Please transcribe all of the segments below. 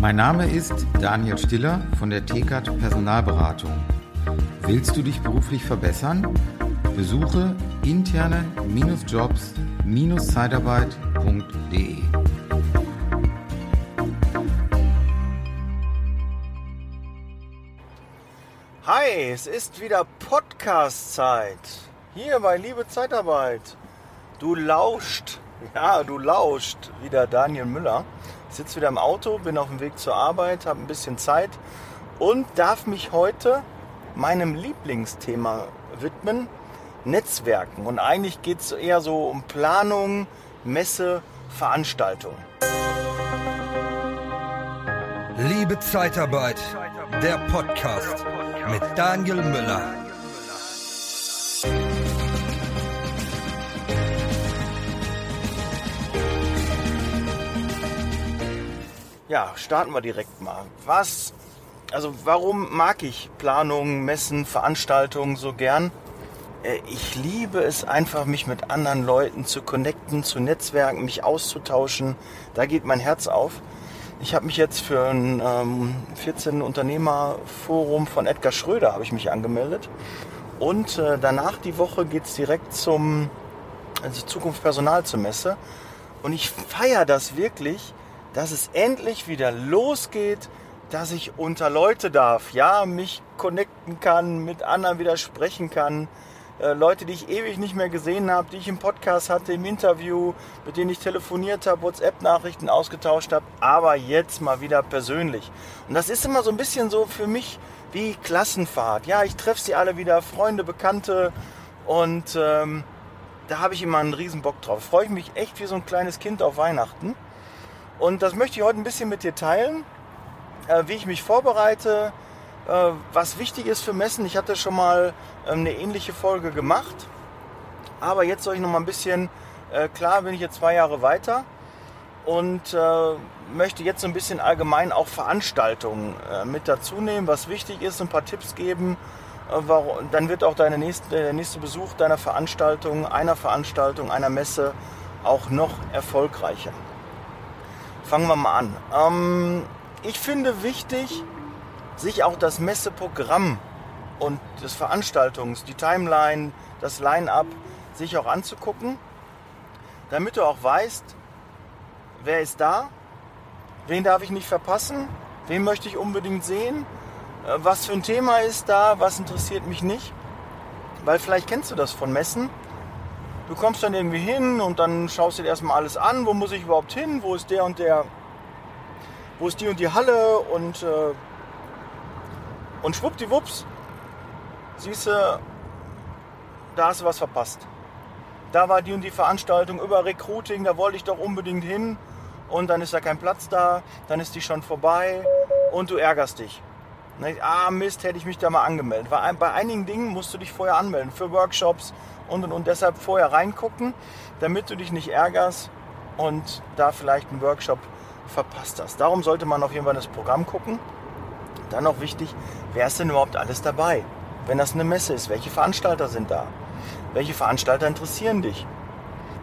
Mein Name ist Daniel Stiller von der TKAT Personalberatung. Willst du dich beruflich verbessern? Besuche interne-jobs-zeitarbeit.de. Hi, es ist wieder Podcast-Zeit. Hier bei Liebe Zeitarbeit. Du lauscht, ja, du lauscht wieder Daniel Müller. Sitze wieder im Auto, bin auf dem Weg zur Arbeit, habe ein bisschen Zeit und darf mich heute meinem Lieblingsthema widmen, Netzwerken. Und eigentlich geht es eher so um Planung, Messe, Veranstaltung. Liebe Zeitarbeit, der Podcast mit Daniel Müller. Ja, starten wir direkt mal. Was, also warum mag ich Planungen, Messen, Veranstaltungen so gern? Äh, ich liebe es einfach, mich mit anderen Leuten zu connecten, zu netzwerken, mich auszutauschen. Da geht mein Herz auf. Ich habe mich jetzt für ein ähm, 14 Unternehmerforum von Edgar Schröder habe ich mich angemeldet. Und äh, danach die Woche geht es direkt zum also Zukunft Personal zur Messe. Und ich feiere das wirklich, dass es endlich wieder losgeht, dass ich unter Leute darf, ja, mich connecten kann, mit anderen wieder sprechen kann. Äh, Leute, die ich ewig nicht mehr gesehen habe, die ich im Podcast hatte, im Interview, mit denen ich telefoniert habe, WhatsApp-Nachrichten ausgetauscht habe, aber jetzt mal wieder persönlich. Und das ist immer so ein bisschen so für mich wie Klassenfahrt. Ja, ich treffe sie alle wieder, Freunde, Bekannte und ähm, da habe ich immer einen riesen Bock drauf. Freue ich mich echt wie so ein kleines Kind auf Weihnachten. Und das möchte ich heute ein bisschen mit dir teilen, äh, wie ich mich vorbereite, äh, was wichtig ist für Messen. Ich hatte schon mal ähm, eine ähnliche Folge gemacht. Aber jetzt soll ich noch mal ein bisschen, äh, klar bin ich jetzt zwei Jahre weiter und möchte jetzt so ein bisschen allgemein auch Veranstaltungen mit dazu nehmen, was wichtig ist, ein paar Tipps geben. dann wird auch deine nächste, der nächste Besuch deiner Veranstaltung, einer Veranstaltung, einer Messe auch noch erfolgreicher. Fangen wir mal an. Ähm, ich finde wichtig, sich auch das Messeprogramm und des Veranstaltungs, die Timeline, das Line-up, sich auch anzugucken, damit du auch weißt, wer ist da, wen darf ich nicht verpassen, wen möchte ich unbedingt sehen, äh, was für ein Thema ist da, was interessiert mich nicht. Weil vielleicht kennst du das von Messen. Du kommst dann irgendwie hin und dann schaust du dir erstmal alles an, wo muss ich überhaupt hin, wo ist der und der, wo ist die und die Halle und äh, und schwuppdiwupps, siehst du, da hast du was verpasst. Da war die und die Veranstaltung über Recruiting, da wollte ich doch unbedingt hin. Und dann ist da kein Platz da, dann ist die schon vorbei und du ärgerst dich. Ah, Mist, hätte ich mich da mal angemeldet. Bei einigen Dingen musst du dich vorher anmelden, für Workshops und und und. Deshalb vorher reingucken, damit du dich nicht ärgerst und da vielleicht einen Workshop verpasst hast. Darum sollte man auf jeden Fall das Programm gucken. Dann noch wichtig, wer ist denn überhaupt alles dabei? Wenn das eine Messe ist, welche Veranstalter sind da? Welche Veranstalter interessieren dich?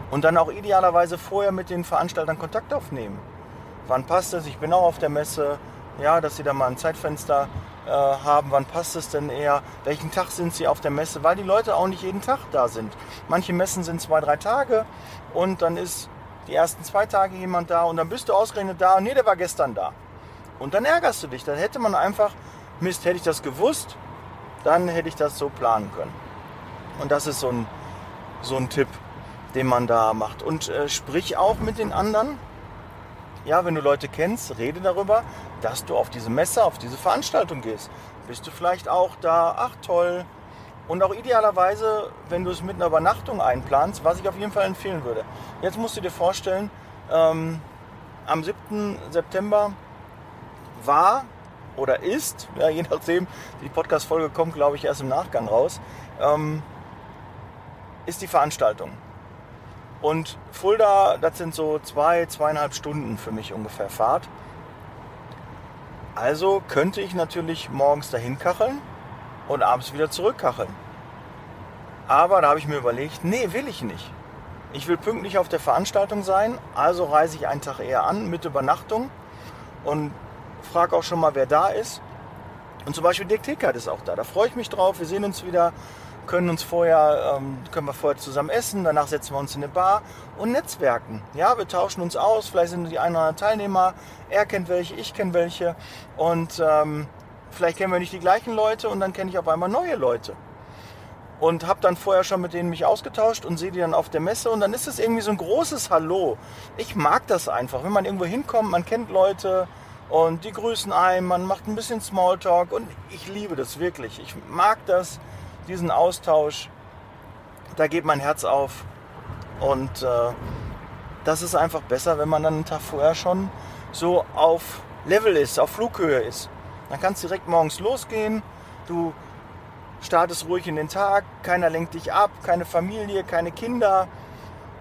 Und dann auch idealerweise vorher mit den Veranstaltern Kontakt aufnehmen. Wann passt es? Ich bin auch auf der Messe. Ja, dass sie da mal ein Zeitfenster äh, haben. Wann passt es denn eher? Welchen Tag sind sie auf der Messe? Weil die Leute auch nicht jeden Tag da sind. Manche Messen sind zwei, drei Tage und dann ist die ersten zwei Tage jemand da und dann bist du ausgerechnet da. Nee, der war gestern da. Und dann ärgerst du dich. Dann hätte man einfach, Mist, hätte ich das gewusst, dann hätte ich das so planen können. Und das ist so ein, so ein Tipp, den man da macht. Und äh, sprich auch mit den anderen. Ja, wenn du Leute kennst, rede darüber, dass du auf diese Messe, auf diese Veranstaltung gehst. Bist du vielleicht auch da? Ach toll. Und auch idealerweise, wenn du es mit einer Übernachtung einplanst, was ich auf jeden Fall empfehlen würde. Jetzt musst du dir vorstellen, ähm, am 7. September war oder ist, ja, je nachdem, die Podcast-Folge kommt, glaube ich, erst im Nachgang raus, ähm, ist die Veranstaltung. Und Fulda, das sind so zwei, zweieinhalb Stunden für mich ungefähr Fahrt. Also könnte ich natürlich morgens dahin kacheln und abends wieder zurückkacheln. Aber da habe ich mir überlegt, nee, will ich nicht. Ich will pünktlich auf der Veranstaltung sein, also reise ich einen Tag eher an mit Übernachtung und frage auch schon mal, wer da ist. Und zum Beispiel Dirk Tickert ist auch da. Da freue ich mich drauf. Wir sehen uns wieder, können uns vorher, ähm, können wir vorher zusammen essen, danach setzen wir uns in eine Bar und netzwerken. Ja, wir tauschen uns aus, vielleicht sind die ein oder anderen Teilnehmer, er kennt welche, ich kenne welche und ähm, vielleicht kennen wir nicht die gleichen Leute und dann kenne ich auf einmal neue Leute. Und habe dann vorher schon mit denen mich ausgetauscht und sehe die dann auf der Messe und dann ist es irgendwie so ein großes Hallo. Ich mag das einfach, wenn man irgendwo hinkommt, man kennt Leute, und die grüßen ein, man macht ein bisschen Smalltalk und ich liebe das wirklich. Ich mag das, diesen Austausch. Da geht mein Herz auf und äh, das ist einfach besser, wenn man dann einen Tag vorher schon so auf Level ist, auf Flughöhe ist. Dann kannst du direkt morgens losgehen, du startest ruhig in den Tag, keiner lenkt dich ab, keine Familie, keine Kinder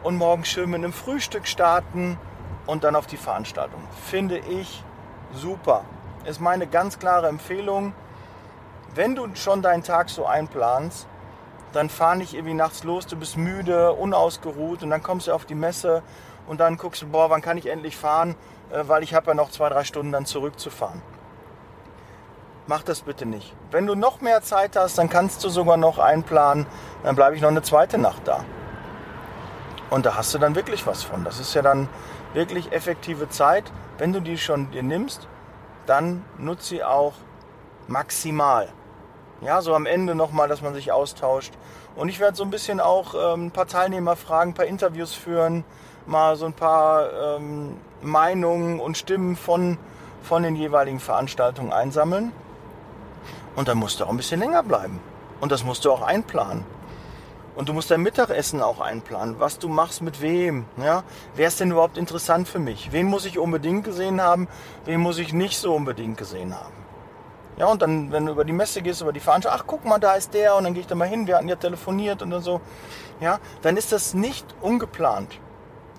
und morgens schön mit einem Frühstück starten und dann auf die Veranstaltung. Finde ich super. Ist meine ganz klare Empfehlung. Wenn du schon deinen Tag so einplanst, dann fahr nicht irgendwie nachts los, du bist müde, unausgeruht und dann kommst du auf die Messe und dann guckst du, boah, wann kann ich endlich fahren, äh, weil ich habe ja noch zwei, drei Stunden dann zurückzufahren. Mach das bitte nicht. Wenn du noch mehr Zeit hast, dann kannst du sogar noch einplanen, dann bleibe ich noch eine zweite Nacht da. Und da hast du dann wirklich was von. Das ist ja dann wirklich effektive Zeit. Wenn du die schon dir nimmst, dann nutze sie auch maximal. Ja, so am Ende nochmal, dass man sich austauscht. Und ich werde so ein bisschen auch ähm, ein paar Teilnehmer fragen, ein paar Interviews führen, mal so ein paar ähm, Meinungen und Stimmen von, von den jeweiligen Veranstaltungen einsammeln. Und dann musst du auch ein bisschen länger bleiben. Und das musst du auch einplanen. Und du musst dein Mittagessen auch einplanen, was du machst mit wem. Ja? Wer ist denn überhaupt interessant für mich? Wen muss ich unbedingt gesehen haben? Wen muss ich nicht so unbedingt gesehen haben? Ja, und dann, wenn du über die Messe gehst, über die Veranstaltung, ach guck mal, da ist der und dann gehe ich da mal hin, wir hatten ja telefoniert und so. Ja, dann ist das nicht ungeplant.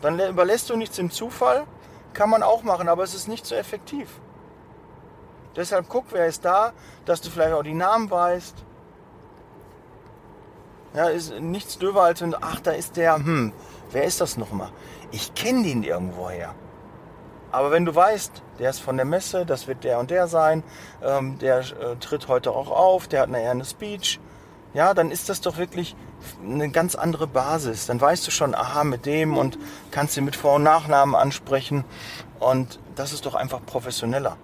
Dann überlässt du nichts dem Zufall, kann man auch machen, aber es ist nicht so effektiv. Deshalb guck, wer ist da, dass du vielleicht auch die Namen weißt ja, ist nichts döver als wenn, ach, da ist der, hm, wer ist das nochmal? Ich kenne den irgendwoher. Aber wenn du weißt, der ist von der Messe, das wird der und der sein, ähm, der äh, tritt heute auch auf, der hat nachher eine Speech, ja, dann ist das doch wirklich eine ganz andere Basis. Dann weißt du schon, aha, mit dem und kannst ihn mit Vor- und Nachnamen ansprechen. Und das ist doch einfach professioneller.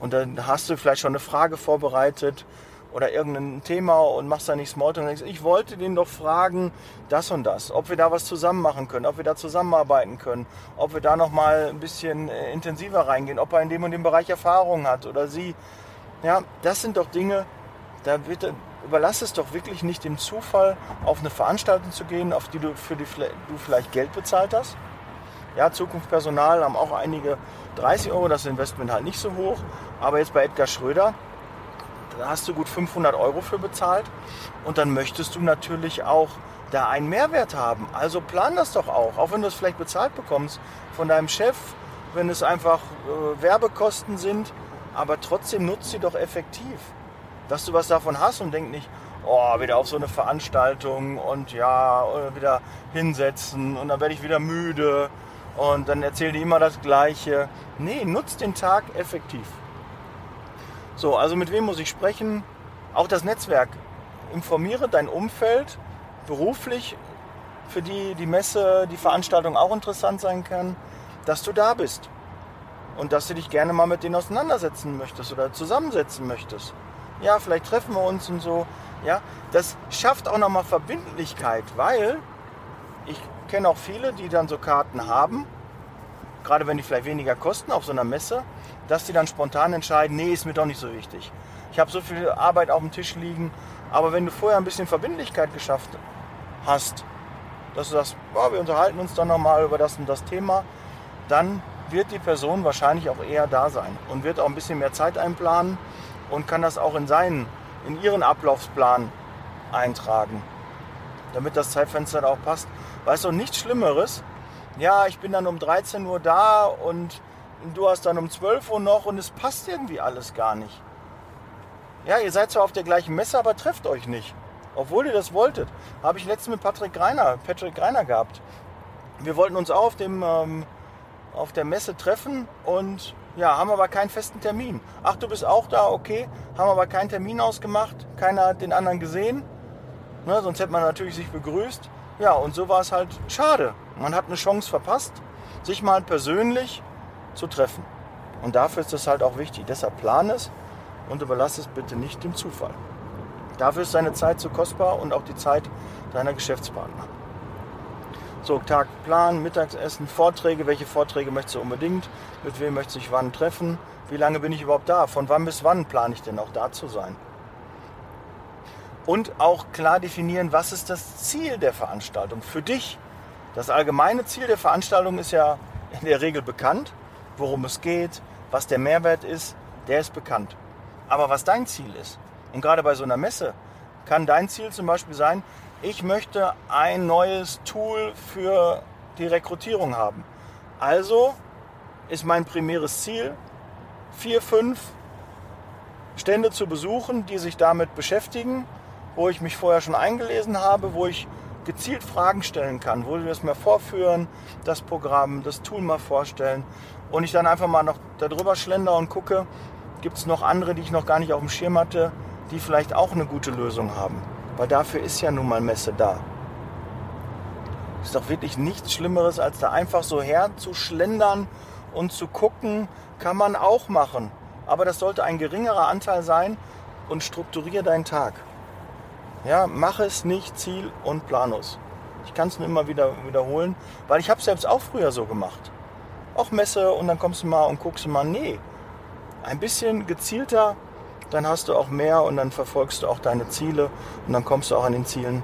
Und dann hast du vielleicht schon eine Frage vorbereitet oder irgendein Thema und machst da nicht Smalltalk und denkst, ich wollte den doch fragen, das und das, ob wir da was zusammen machen können, ob wir da zusammenarbeiten können, ob wir da nochmal ein bisschen äh, intensiver reingehen, ob er in dem und dem Bereich Erfahrung hat oder sie. Ja, das sind doch Dinge, da bitte überlass es doch wirklich nicht dem Zufall, auf eine Veranstaltung zu gehen, auf die du für die du vielleicht Geld bezahlt hast. Ja, Zukunftspersonal haben auch einige 30 Euro, das Investment halt nicht so hoch, aber jetzt bei Edgar Schröder, da hast du gut 500 Euro für bezahlt und dann möchtest du natürlich auch da einen Mehrwert haben. Also plan das doch auch, auch wenn du es vielleicht bezahlt bekommst von deinem Chef, wenn es einfach äh, Werbekosten sind, aber trotzdem nutzt sie doch effektiv. Dass du was davon hast und denk nicht, oh, wieder auf so eine Veranstaltung und ja, wieder hinsetzen und dann werde ich wieder müde und dann erzählen die immer das Gleiche. Nee, nutzt den Tag effektiv. So, also mit wem muss ich sprechen? Auch das Netzwerk. Informiere dein Umfeld beruflich, für die die Messe, die Veranstaltung auch interessant sein kann, dass du da bist. Und dass du dich gerne mal mit denen auseinandersetzen möchtest oder zusammensetzen möchtest. Ja, vielleicht treffen wir uns und so. Ja, das schafft auch nochmal Verbindlichkeit, weil ich kenne auch viele, die dann so Karten haben, gerade wenn die vielleicht weniger kosten auf so einer Messe, dass die dann spontan entscheiden, nee, ist mir doch nicht so wichtig. Ich habe so viel Arbeit auf dem Tisch liegen, aber wenn du vorher ein bisschen Verbindlichkeit geschafft hast, dass du sagst, boah, wir unterhalten uns dann nochmal über das und das Thema, dann wird die Person wahrscheinlich auch eher da sein und wird auch ein bisschen mehr Zeit einplanen und kann das auch in seinen, in ihren Ablaufsplan eintragen, damit das Zeitfenster da auch passt. Weißt du, nichts Schlimmeres. Ja, ich bin dann um 13 Uhr da und du hast dann um 12 Uhr noch und es passt irgendwie alles gar nicht. Ja, ihr seid zwar auf der gleichen Messe, aber trefft euch nicht. Obwohl ihr das wolltet. Habe ich letztens mit Patrick Greiner, Patrick Greiner gehabt. Wir wollten uns auch auf dem ähm, auf der Messe treffen und ja, haben aber keinen festen Termin. Ach, du bist auch da, okay, haben aber keinen Termin ausgemacht, keiner hat den anderen gesehen, ne, sonst hätte man natürlich sich begrüßt. Ja, und so war es halt schade. Man hat eine Chance verpasst, sich mal persönlich zu treffen. Und dafür ist es halt auch wichtig. Deshalb plan es und überlass es bitte nicht dem Zufall. Dafür ist deine Zeit zu kostbar und auch die Zeit deiner Geschäftspartner. So, Tag planen, Mittagsessen, Vorträge. Welche Vorträge möchtest du unbedingt? Mit wem möchtest du dich wann treffen? Wie lange bin ich überhaupt da? Von wann bis wann plane ich denn auch da zu sein? Und auch klar definieren, was ist das Ziel der Veranstaltung für dich. Das allgemeine Ziel der Veranstaltung ist ja in der Regel bekannt, worum es geht, was der Mehrwert ist, der ist bekannt. Aber was dein Ziel ist, und gerade bei so einer Messe, kann dein Ziel zum Beispiel sein, ich möchte ein neues Tool für die Rekrutierung haben. Also ist mein primäres Ziel, vier, fünf Stände zu besuchen, die sich damit beschäftigen, wo ich mich vorher schon eingelesen habe, wo ich gezielt Fragen stellen kann, wo wir es mir vorführen, das Programm, das Tool mal vorstellen und ich dann einfach mal noch darüber schlender und gucke, gibt es noch andere, die ich noch gar nicht auf dem Schirm hatte, die vielleicht auch eine gute Lösung haben. Weil dafür ist ja nun mal Messe da. Ist doch wirklich nichts Schlimmeres, als da einfach so herzuschlendern und zu gucken, kann man auch machen. Aber das sollte ein geringerer Anteil sein und strukturiere deinen Tag. Ja, mach es nicht ziel- und planlos. Ich kann es nur immer wieder wiederholen, weil ich habe es selbst auch früher so gemacht. Auch Messe und dann kommst du mal und guckst mal, nee, ein bisschen gezielter, dann hast du auch mehr und dann verfolgst du auch deine Ziele und dann kommst du auch an den Zielen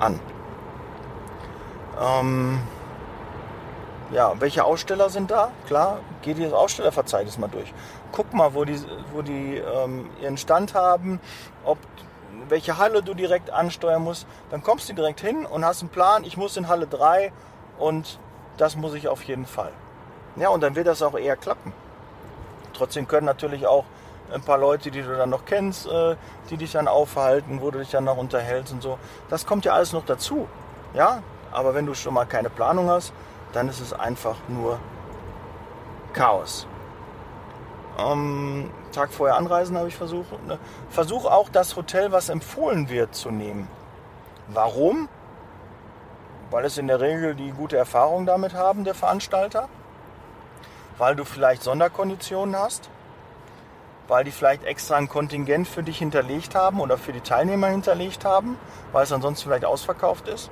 an. Ähm, ja, welche Aussteller sind da? Klar, geh dir das Ausstellerverzeichnis mal durch. Guck mal, wo die, wo die ähm, ihren Stand haben, ob welche Halle du direkt ansteuern musst. Dann kommst du direkt hin und hast einen Plan, ich muss in Halle 3 und das muss ich auf jeden Fall. Ja, und dann wird das auch eher klappen. Trotzdem können natürlich auch ein paar Leute, die du dann noch kennst, äh, die dich dann aufhalten, wo du dich dann noch unterhältst und so. Das kommt ja alles noch dazu. Ja, aber wenn du schon mal keine Planung hast, dann ist es einfach nur Chaos. Ähm, Tag vorher anreisen habe ich versucht. Ne? Versuch auch das Hotel, was empfohlen wird, zu nehmen. Warum? Weil es in der Regel die gute Erfahrung damit haben, der Veranstalter. Weil du vielleicht Sonderkonditionen hast weil die vielleicht extra ein Kontingent für dich hinterlegt haben oder für die Teilnehmer hinterlegt haben, weil es ansonsten vielleicht ausverkauft ist,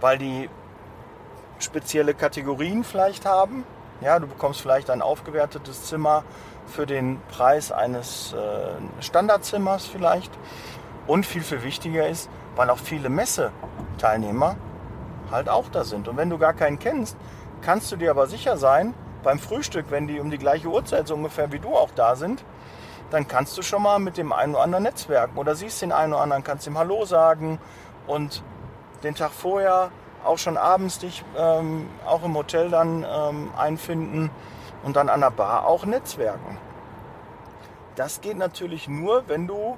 weil die spezielle Kategorien vielleicht haben. Ja, du bekommst vielleicht ein aufgewertetes Zimmer für den Preis eines äh, Standardzimmers vielleicht. Und viel, viel wichtiger ist, weil auch viele Messeteilnehmer halt auch da sind. Und wenn du gar keinen kennst, kannst du dir aber sicher sein, beim Frühstück, wenn die um die gleiche Uhrzeit so ungefähr wie du auch da sind, dann kannst du schon mal mit dem einen oder anderen netzwerken oder siehst den einen oder anderen, kannst ihm Hallo sagen und den Tag vorher auch schon abends dich ähm, auch im Hotel dann ähm, einfinden und dann an der Bar auch netzwerken. Das geht natürlich nur, wenn du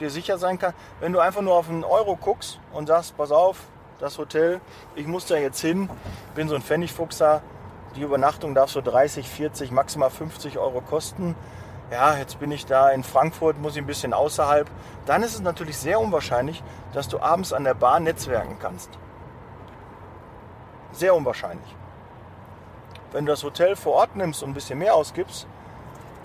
dir sicher sein kannst, wenn du einfach nur auf einen Euro guckst und sagst, pass auf, das Hotel, ich muss da jetzt hin, bin so ein Pfennigfuchser, die Übernachtung darf so 30, 40, maximal 50 Euro kosten. Ja, jetzt bin ich da in Frankfurt, muss ich ein bisschen außerhalb. Dann ist es natürlich sehr unwahrscheinlich, dass du abends an der Bar netzwerken kannst. Sehr unwahrscheinlich. Wenn du das Hotel vor Ort nimmst und ein bisschen mehr ausgibst,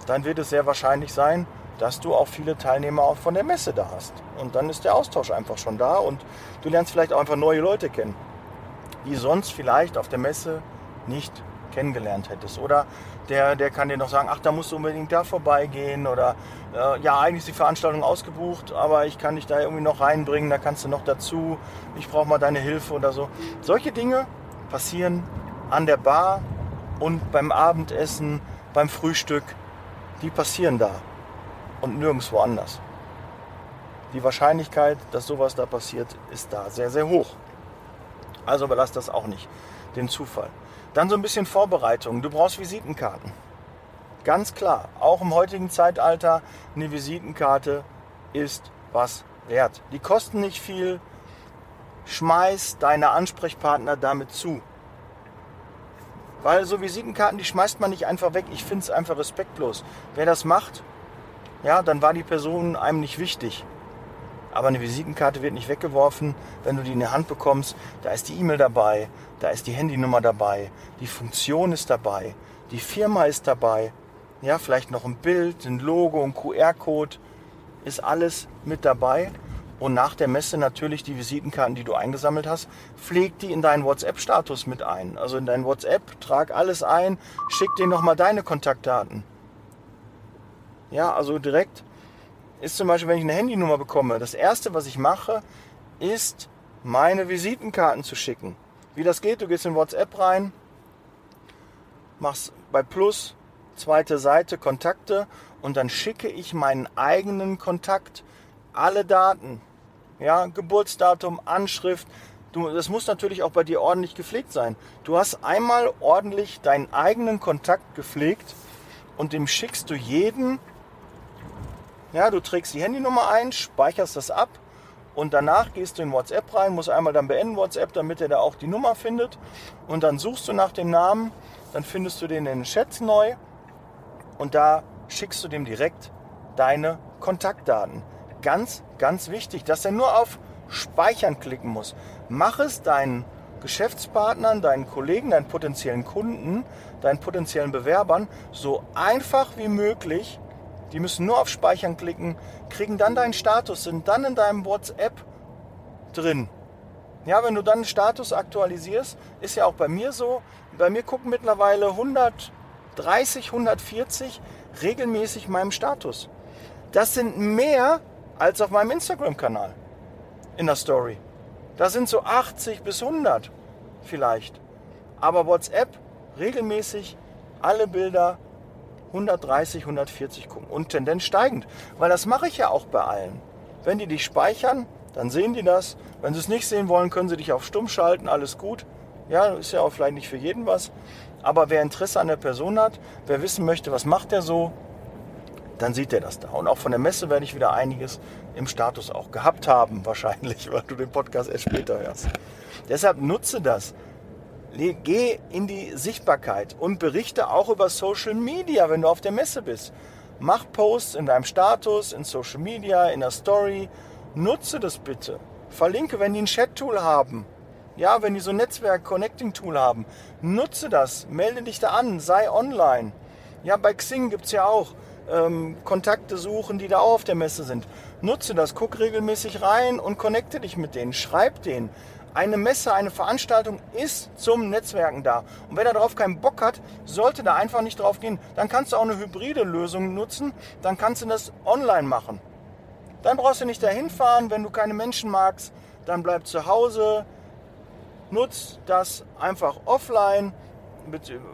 dann wird es sehr wahrscheinlich sein, dass du auch viele Teilnehmer auch von der Messe da hast. Und dann ist der Austausch einfach schon da und du lernst vielleicht auch einfach neue Leute kennen, die sonst vielleicht auf der Messe nicht kennengelernt hättest. Oder der, der kann dir noch sagen, ach, da musst du unbedingt da vorbeigehen. Oder äh, ja, eigentlich ist die Veranstaltung ausgebucht, aber ich kann dich da irgendwie noch reinbringen, da kannst du noch dazu, ich brauche mal deine Hilfe oder so. Solche Dinge passieren an der Bar und beim Abendessen, beim Frühstück, die passieren da und nirgendwo anders. Die Wahrscheinlichkeit, dass sowas da passiert, ist da sehr, sehr hoch. Also überlass das auch nicht dem Zufall. Dann so ein bisschen Vorbereitung. Du brauchst Visitenkarten. Ganz klar, auch im heutigen Zeitalter, eine Visitenkarte ist was wert. Die kosten nicht viel. Schmeiß deine Ansprechpartner damit zu. Weil so Visitenkarten, die schmeißt man nicht einfach weg. Ich finde es einfach respektlos. Wer das macht, ja, dann war die Person einem nicht wichtig. Aber eine Visitenkarte wird nicht weggeworfen, wenn du die in die Hand bekommst. Da ist die E-Mail dabei, da ist die Handynummer dabei, die Funktion ist dabei, die Firma ist dabei. Ja, vielleicht noch ein Bild, ein Logo, ein QR-Code, ist alles mit dabei. Und nach der Messe natürlich die Visitenkarten, die du eingesammelt hast, pfleg die in deinen WhatsApp-Status mit ein. Also in deinen WhatsApp, trag alles ein, schick dir nochmal deine Kontaktdaten. Ja, also direkt ist zum Beispiel, wenn ich eine Handynummer bekomme, das erste, was ich mache, ist meine Visitenkarten zu schicken. Wie das geht, du gehst in WhatsApp rein, machst bei Plus, zweite Seite Kontakte und dann schicke ich meinen eigenen Kontakt alle Daten. Ja, Geburtsdatum, Anschrift. Du, das muss natürlich auch bei dir ordentlich gepflegt sein. Du hast einmal ordentlich deinen eigenen Kontakt gepflegt und dem schickst du jeden. Ja, du trägst die Handynummer ein, speicherst das ab und danach gehst du in WhatsApp rein, musst einmal dann beenden WhatsApp, damit er da auch die Nummer findet und dann suchst du nach dem Namen, dann findest du den in den Chat neu und da schickst du dem direkt deine Kontaktdaten. Ganz, ganz wichtig, dass er nur auf Speichern klicken muss. Mach es deinen Geschäftspartnern, deinen Kollegen, deinen potenziellen Kunden, deinen potenziellen Bewerbern so einfach wie möglich. Die müssen nur auf Speichern klicken, kriegen dann deinen Status, sind dann in deinem WhatsApp drin. Ja, wenn du dann den Status aktualisierst, ist ja auch bei mir so. Bei mir gucken mittlerweile 130, 140 regelmäßig meinem Status. Das sind mehr als auf meinem Instagram-Kanal in der Story. Da sind so 80 bis 100 vielleicht. Aber WhatsApp regelmäßig alle Bilder 130, 140 gucken und Tendenz steigend, weil das mache ich ja auch bei allen. Wenn die dich speichern, dann sehen die das. Wenn sie es nicht sehen wollen, können sie dich auf stumm schalten, alles gut. Ja, ist ja auch vielleicht nicht für jeden was. Aber wer Interesse an der Person hat, wer wissen möchte, was macht er so, dann sieht er das da. Und auch von der Messe werde ich wieder einiges im Status auch gehabt haben, wahrscheinlich, weil du den Podcast erst später hörst. Deshalb nutze das. Geh in die Sichtbarkeit und berichte auch über Social Media, wenn du auf der Messe bist. Mach Posts in deinem Status, in Social Media, in der Story. Nutze das bitte. Verlinke, wenn die ein Chat-Tool haben. Ja, wenn die so ein Netzwerk-Connecting-Tool haben. Nutze das. Melde dich da an. Sei online. Ja, bei Xing gibt es ja auch ähm, Kontakte suchen, die da auch auf der Messe sind. Nutze das, guck regelmäßig rein und connecte dich mit denen, schreib denen. Eine Messe, eine Veranstaltung ist zum Netzwerken da. Und wer darauf keinen Bock hat, sollte da einfach nicht drauf gehen. Dann kannst du auch eine hybride Lösung nutzen. Dann kannst du das online machen. Dann brauchst du nicht dahin fahren, wenn du keine Menschen magst. Dann bleib zu Hause. Nutz das einfach offline.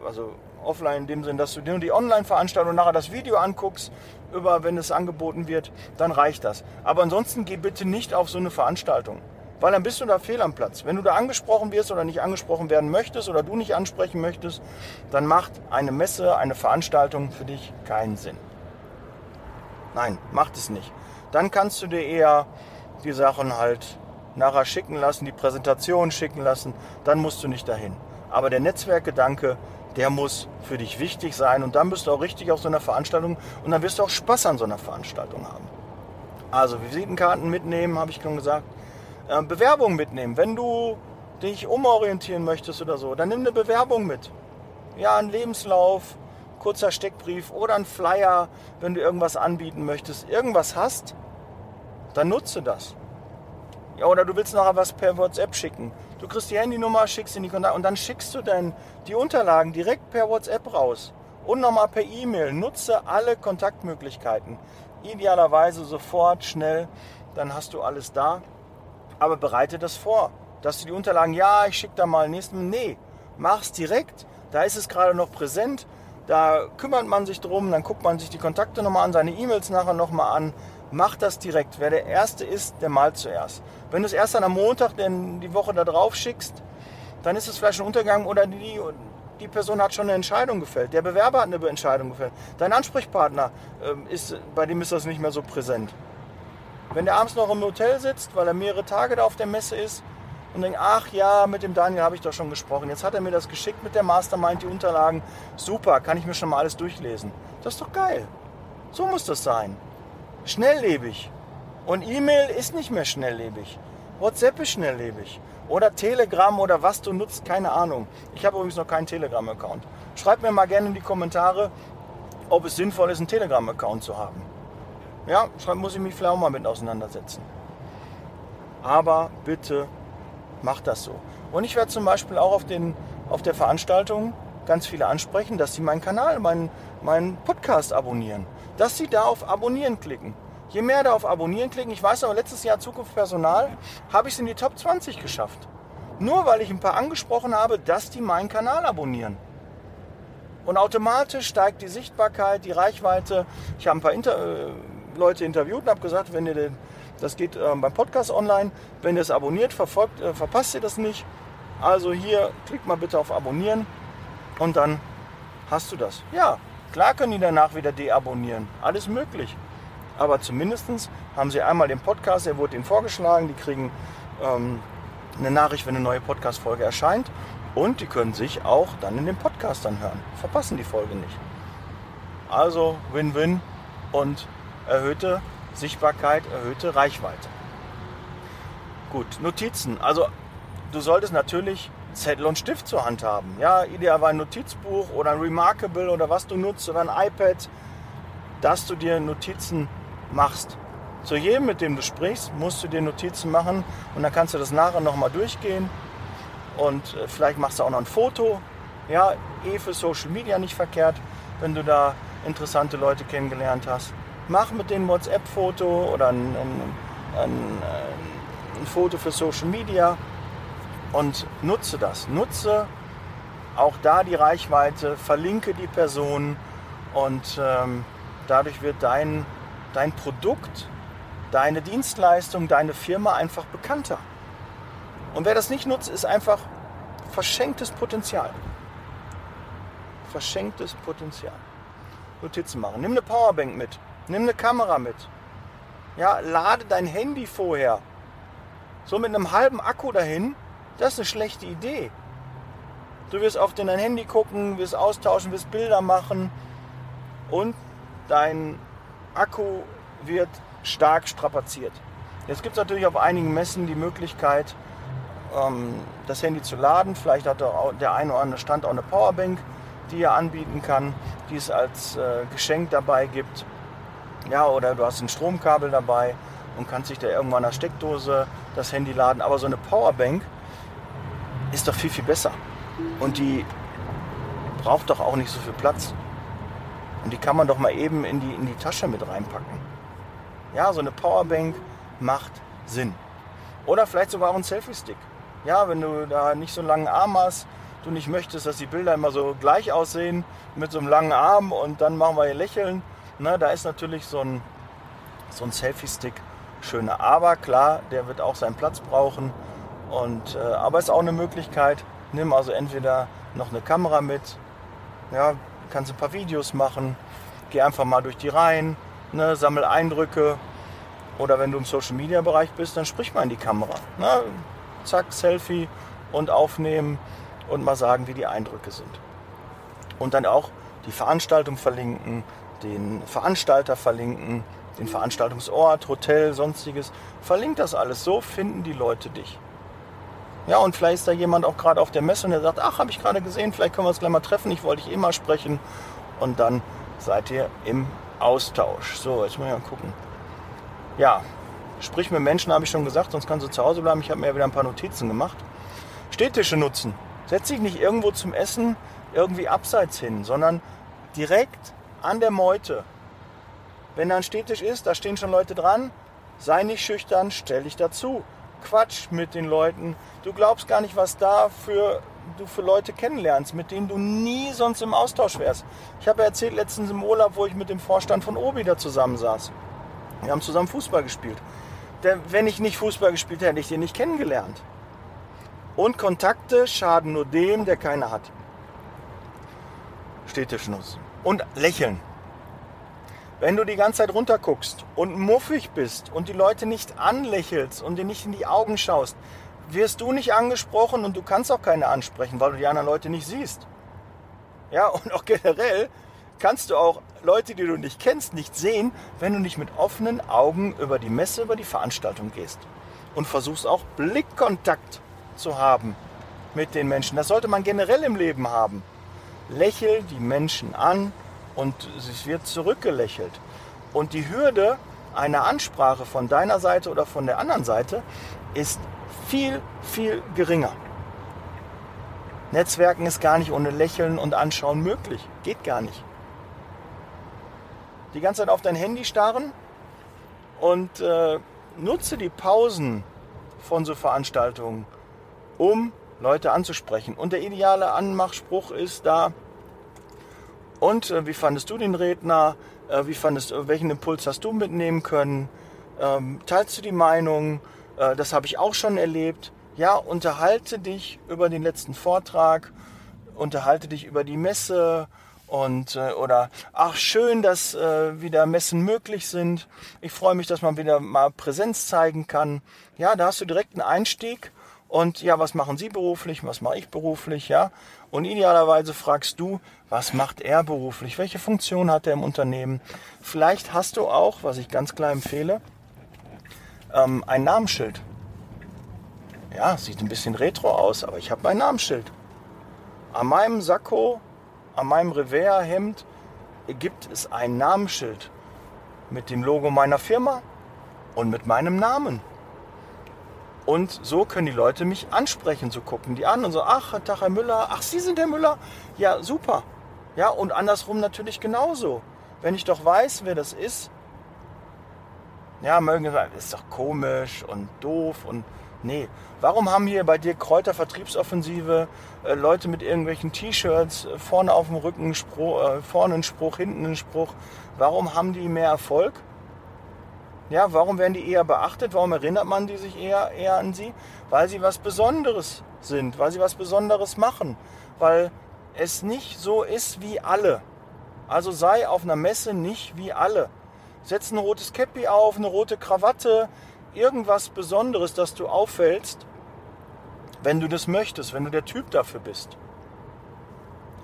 Also offline in dem Sinn, dass du dir nur die Online-Veranstaltung und nachher das Video anguckst, über wenn es angeboten wird, dann reicht das. Aber ansonsten geh bitte nicht auf so eine Veranstaltung, weil dann bist du da fehl am Platz. Wenn du da angesprochen wirst oder nicht angesprochen werden möchtest oder du nicht ansprechen möchtest, dann macht eine Messe, eine Veranstaltung für dich keinen Sinn. Nein, macht es nicht. Dann kannst du dir eher die Sachen halt nachher schicken lassen, die Präsentation schicken lassen, dann musst du nicht dahin. Aber der Netzwerkgedanke der muss für dich wichtig sein und dann bist du auch richtig auf so einer Veranstaltung und dann wirst du auch Spaß an so einer Veranstaltung haben. Also Visitenkarten mitnehmen, habe ich schon gesagt. Äh, Bewerbung mitnehmen. Wenn du dich umorientieren möchtest oder so, dann nimm eine Bewerbung mit. Ja, einen Lebenslauf, kurzer Steckbrief oder ein Flyer, wenn du irgendwas anbieten möchtest, irgendwas hast, dann nutze das. Ja, oder du willst nachher was per WhatsApp schicken. Du kriegst die Handynummer, schickst in die Kontakte und dann schickst du dann die Unterlagen direkt per WhatsApp raus. Und nochmal per E-Mail. Nutze alle Kontaktmöglichkeiten. Idealerweise sofort, schnell, dann hast du alles da. Aber bereite das vor. Dass du die Unterlagen, ja, ich schicke da mal nächsten. Nee, mach's direkt. Da ist es gerade noch präsent. Da kümmert man sich drum, dann guckt man sich die Kontakte nochmal an, seine E-Mails nachher nochmal an mach das direkt. Wer der Erste ist, der malt zuerst. Wenn du es erst dann am Montag denn die Woche da drauf schickst, dann ist es vielleicht ein Untergang oder die, die Person hat schon eine Entscheidung gefällt. Der Bewerber hat eine Entscheidung gefällt. Dein Ansprechpartner, äh, ist, bei dem ist das nicht mehr so präsent. Wenn der abends noch im Hotel sitzt, weil er mehrere Tage da auf der Messe ist, und denken, ach ja, mit dem Daniel habe ich doch schon gesprochen. Jetzt hat er mir das geschickt mit der Mastermind, die Unterlagen. Super, kann ich mir schon mal alles durchlesen. Das ist doch geil. So muss das sein. Schnelllebig. Und E-Mail ist nicht mehr schnelllebig. WhatsApp ist schnelllebig. Oder Telegram oder was du nutzt, keine Ahnung. Ich habe übrigens noch keinen Telegram-Account. Schreib mir mal gerne in die Kommentare, ob es sinnvoll ist, einen Telegram-Account zu haben. Ja, muss ich mich vielleicht auch mal mit auseinandersetzen. Aber bitte mach das so. Und ich werde zum Beispiel auch auf, den, auf der Veranstaltung ganz viele ansprechen, dass sie meinen Kanal, meinen, meinen Podcast abonnieren. Dass sie da auf Abonnieren klicken. Je mehr da auf Abonnieren klicken, ich weiß aber, letztes Jahr Zukunft Personal habe ich es in die Top 20 geschafft. Nur weil ich ein paar angesprochen habe, dass die meinen Kanal abonnieren. Und automatisch steigt die Sichtbarkeit, die Reichweite. Ich habe ein paar Inter äh, Leute interviewt und habe gesagt, wenn ihr den, das geht äh, beim Podcast online, wenn ihr es abonniert, verfolgt, äh, verpasst ihr das nicht. Also hier klickt mal bitte auf Abonnieren und dann hast du das. Ja, klar können die danach wieder deabonnieren. Alles möglich. Aber zumindest haben sie einmal den Podcast, der wurde ihnen vorgeschlagen, die kriegen ähm, eine Nachricht, wenn eine neue Podcast-Folge erscheint. Und die können sich auch dann in den Podcast hören. Verpassen die Folge nicht. Also Win-Win und erhöhte Sichtbarkeit, erhöhte Reichweite. Gut, Notizen. Also du solltest natürlich Zettel und Stift zur Hand haben. Ja, idealerweise ein Notizbuch oder ein Remarkable oder was du nutzt oder ein iPad, dass du dir Notizen machst. Zu jedem, mit dem du sprichst, musst du dir Notizen machen und dann kannst du das nachher nochmal durchgehen und äh, vielleicht machst du auch noch ein Foto. Ja, eh für Social Media nicht verkehrt, wenn du da interessante Leute kennengelernt hast. Mach mit denen WhatsApp-Foto oder ein, ein, ein, ein Foto für Social Media und nutze das. Nutze auch da die Reichweite, verlinke die Person und ähm, dadurch wird dein dein Produkt, deine Dienstleistung, deine Firma einfach bekannter. Und wer das nicht nutzt, ist einfach verschenktes Potenzial. Verschenktes Potenzial. Notizen machen. Nimm eine Powerbank mit. Nimm eine Kamera mit. Ja, lade dein Handy vorher. So mit einem halben Akku dahin, das ist eine schlechte Idee. Du wirst auf dein Handy gucken, wirst austauschen, wirst Bilder machen und dein Akku wird stark strapaziert. Jetzt gibt es natürlich auf einigen Messen die Möglichkeit, ähm, das Handy zu laden. Vielleicht hat der eine oder andere Stand auch eine Powerbank, die er anbieten kann, die es als äh, Geschenk dabei gibt. Ja, oder du hast ein Stromkabel dabei und kannst sich da irgendwann an der Steckdose das Handy laden. Aber so eine Powerbank ist doch viel, viel besser. Und die braucht doch auch nicht so viel Platz. Und die kann man doch mal eben in die, in die Tasche mit reinpacken. Ja, so eine Powerbank macht Sinn. Oder vielleicht sogar auch ein Selfie-Stick. Ja, wenn du da nicht so einen langen Arm hast, du nicht möchtest, dass die Bilder immer so gleich aussehen mit so einem langen Arm und dann machen wir hier Lächeln. Ne, da ist natürlich so ein, so ein Selfie-Stick schöner. Aber klar, der wird auch seinen Platz brauchen. Und, äh, aber ist auch eine Möglichkeit. Nimm also entweder noch eine Kamera mit, ja, kannst ein paar Videos machen, geh einfach mal durch die Reihen, ne, sammel Eindrücke. Oder wenn du im Social Media Bereich bist, dann sprich mal in die Kamera. Ne? Zack, Selfie und aufnehmen und mal sagen, wie die Eindrücke sind. Und dann auch die Veranstaltung verlinken, den Veranstalter verlinken, den Veranstaltungsort, Hotel, sonstiges. Verlinkt das alles, so finden die Leute dich. Ja, und vielleicht ist da jemand auch gerade auf der Messe und der sagt, ach, habe ich gerade gesehen, vielleicht können wir uns gleich mal treffen, ich wollte dich eh mal sprechen. Und dann seid ihr im Austausch. So, jetzt muss ich mal gucken. Ja, sprich mit Menschen, habe ich schon gesagt, sonst kannst du zu Hause bleiben. Ich habe mir ja wieder ein paar Notizen gemacht. Städtische nutzen. Setz dich nicht irgendwo zum Essen irgendwie abseits hin, sondern direkt an der Meute. Wenn da ein Städtisch ist, da stehen schon Leute dran, sei nicht schüchtern, stell dich dazu. Quatsch mit den Leuten. Du glaubst gar nicht, was da für du für Leute kennenlernst, mit denen du nie sonst im Austausch wärst. Ich habe erzählt letztens im Urlaub, wo ich mit dem Vorstand von Obi da zusammensaß. Wir haben zusammen Fußball gespielt. Denn wenn ich nicht Fußball gespielt hätte, hätte ich den nicht kennengelernt. Und Kontakte schaden nur dem, der keine hat. Städtischnuss. Und lächeln. Wenn du die ganze Zeit runterguckst und muffig bist und die Leute nicht anlächelst und dir nicht in die Augen schaust, wirst du nicht angesprochen und du kannst auch keine ansprechen, weil du die anderen Leute nicht siehst. Ja, und auch generell kannst du auch Leute, die du nicht kennst, nicht sehen, wenn du nicht mit offenen Augen über die Messe, über die Veranstaltung gehst. Und versuchst auch Blickkontakt zu haben mit den Menschen. Das sollte man generell im Leben haben. Lächel die Menschen an und es wird zurückgelächelt. Und die Hürde einer Ansprache von deiner Seite oder von der anderen Seite ist viel, viel geringer. Netzwerken ist gar nicht ohne Lächeln und Anschauen möglich. Geht gar nicht. Die ganze Zeit auf dein Handy starren und äh, nutze die Pausen von so Veranstaltungen, um Leute anzusprechen. Und der ideale Anmachspruch ist da, und äh, wie fandest du den Redner? Äh, wie fandest, welchen Impuls hast du mitnehmen können? Ähm, teilst du die Meinung? Äh, das habe ich auch schon erlebt. Ja, unterhalte dich über den letzten Vortrag, unterhalte dich über die Messe und äh, oder ach schön, dass äh, wieder Messen möglich sind. Ich freue mich, dass man wieder mal Präsenz zeigen kann. Ja, da hast du direkt einen Einstieg und ja, was machen Sie beruflich, was mache ich beruflich, ja? Und idealerweise fragst du, was macht er beruflich, welche Funktion hat er im Unternehmen? Vielleicht hast du auch, was ich ganz klar empfehle, ähm, ein Namensschild. Ja, sieht ein bisschen retro aus, aber ich habe mein Namensschild. An meinem Sakko, an meinem Revers-Hemd gibt es ein Namensschild mit dem Logo meiner Firma und mit meinem Namen. Und so können die Leute mich ansprechen, so gucken die an und so, ach, Tag Herr Müller, ach, Sie sind der Müller? Ja, super. Ja, und andersrum natürlich genauso. Wenn ich doch weiß, wer das ist, ja, mögen sagen, ist doch komisch und doof und nee. Warum haben hier bei dir Kräuter Vertriebsoffensive äh, Leute mit irgendwelchen T-Shirts, äh, vorne auf dem Rücken, Spruch, äh, vorne einen Spruch, hinten einen Spruch? Warum haben die mehr Erfolg? Ja, warum werden die eher beachtet? Warum erinnert man die sich eher, eher an sie? Weil sie was Besonderes sind, weil sie was Besonderes machen, weil es nicht so ist wie alle. Also sei auf einer Messe nicht wie alle. Setz ein rotes Käppi auf, eine rote Krawatte, irgendwas Besonderes, dass du auffällst, wenn du das möchtest, wenn du der Typ dafür bist.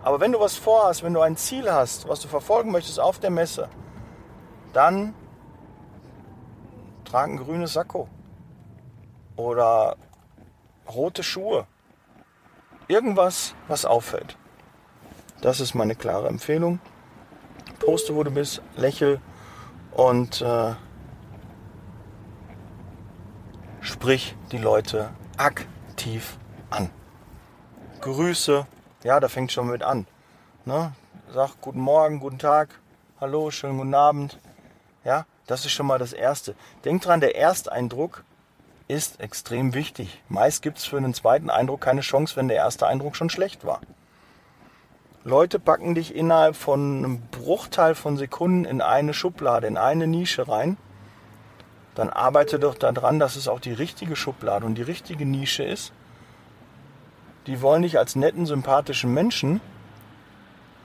Aber wenn du was vorhast, wenn du ein Ziel hast, was du verfolgen möchtest auf der Messe, dann trag ein grünes Sakko oder rote Schuhe. Irgendwas, was auffällt. Das ist meine klare Empfehlung. Poste, wo du bist, lächel, und äh, sprich die Leute aktiv an. Grüße, ja, da fängt schon mit an. Ne? Sag guten Morgen, guten Tag, hallo, schönen guten Abend. Ja, das ist schon mal das Erste. Denk dran, der Ersteindruck ist extrem wichtig. Meist gibt es für einen zweiten Eindruck keine Chance, wenn der erste Eindruck schon schlecht war. Leute packen dich innerhalb von einem Bruchteil von Sekunden in eine Schublade, in eine Nische rein. Dann arbeite doch daran, dass es auch die richtige Schublade und die richtige Nische ist. Die wollen dich als netten, sympathischen Menschen,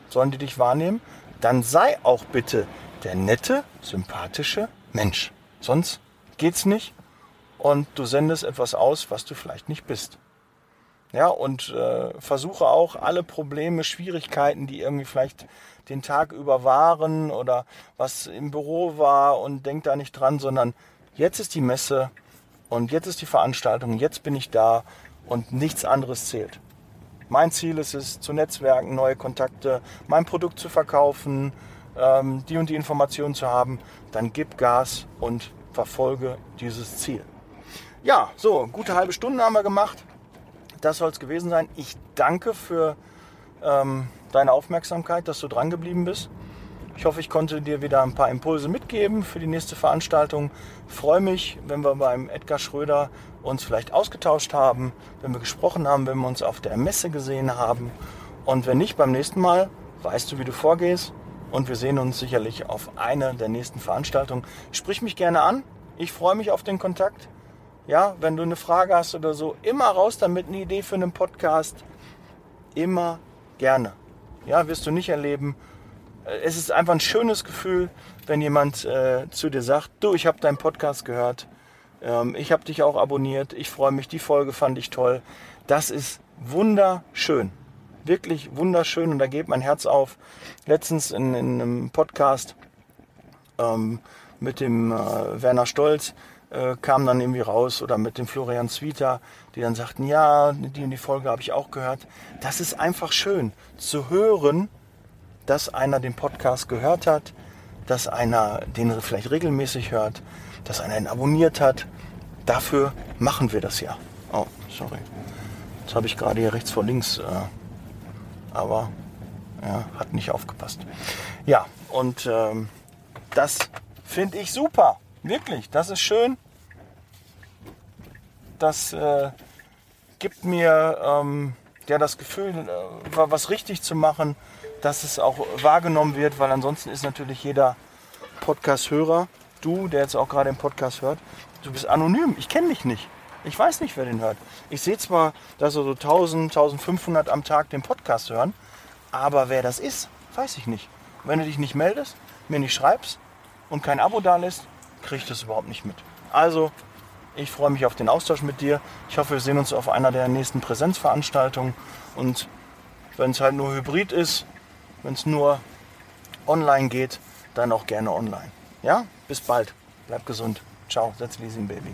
sollen die dich wahrnehmen, dann sei auch bitte der nette, sympathische Mensch. Sonst geht's nicht und du sendest etwas aus, was du vielleicht nicht bist. Ja, und äh, versuche auch alle Probleme, Schwierigkeiten, die irgendwie vielleicht den Tag über waren oder was im Büro war und denk da nicht dran, sondern jetzt ist die Messe und jetzt ist die Veranstaltung, jetzt bin ich da und nichts anderes zählt. Mein Ziel ist es, zu netzwerken, neue Kontakte, mein Produkt zu verkaufen, ähm, die und die Informationen zu haben, dann gib Gas und verfolge dieses Ziel. Ja, so, gute halbe Stunde haben wir gemacht das soll es gewesen sein. Ich danke für ähm, deine Aufmerksamkeit, dass du dran geblieben bist. Ich hoffe, ich konnte dir wieder ein paar Impulse mitgeben für die nächste Veranstaltung. Freue mich, wenn wir beim Edgar Schröder uns vielleicht ausgetauscht haben, wenn wir gesprochen haben, wenn wir uns auf der Messe gesehen haben. Und wenn nicht, beim nächsten Mal weißt du, wie du vorgehst. Und wir sehen uns sicherlich auf einer der nächsten Veranstaltungen. Sprich mich gerne an. Ich freue mich auf den Kontakt. Ja, wenn du eine Frage hast oder so, immer raus damit, eine Idee für einen Podcast. Immer gerne. Ja, wirst du nicht erleben. Äh, es ist einfach ein schönes Gefühl, wenn jemand äh, zu dir sagt, du, ich habe deinen Podcast gehört. Ähm, ich habe dich auch abonniert. Ich freue mich. Die Folge fand ich toll. Das ist wunderschön. Wirklich wunderschön. Und da geht mein Herz auf. Letztens in, in einem Podcast ähm, mit dem äh, Werner Stolz äh, kam dann irgendwie raus oder mit dem Florian Zwieter, die dann sagten, ja, die und die Folge habe ich auch gehört. Das ist einfach schön zu hören, dass einer den Podcast gehört hat, dass einer den vielleicht regelmäßig hört, dass einer ihn abonniert hat. Dafür machen wir das ja. Oh, sorry. Jetzt habe ich gerade hier rechts vor links, äh, aber ja, hat nicht aufgepasst. Ja, und ähm, das finde ich super. Wirklich, das ist schön. Das äh, gibt mir ähm, ja das Gefühl, äh, was richtig zu machen, dass es auch wahrgenommen wird, weil ansonsten ist natürlich jeder Podcast-Hörer, du, der jetzt auch gerade den Podcast hört, du bist anonym. Ich kenne dich nicht. Ich weiß nicht, wer den hört. Ich sehe zwar, dass so 1000, 1500 am Tag den Podcast hören, aber wer das ist, weiß ich nicht. Wenn du dich nicht meldest, mir nicht schreibst und kein Abo da lässt, kriege ich das überhaupt nicht mit. Also, ich freue mich auf den Austausch mit dir. Ich hoffe, wir sehen uns auf einer der nächsten Präsenzveranstaltungen. Und wenn es halt nur hybrid ist, wenn es nur online geht, dann auch gerne online. Ja, bis bald. Bleib gesund. Ciao, setz Leasing Baby.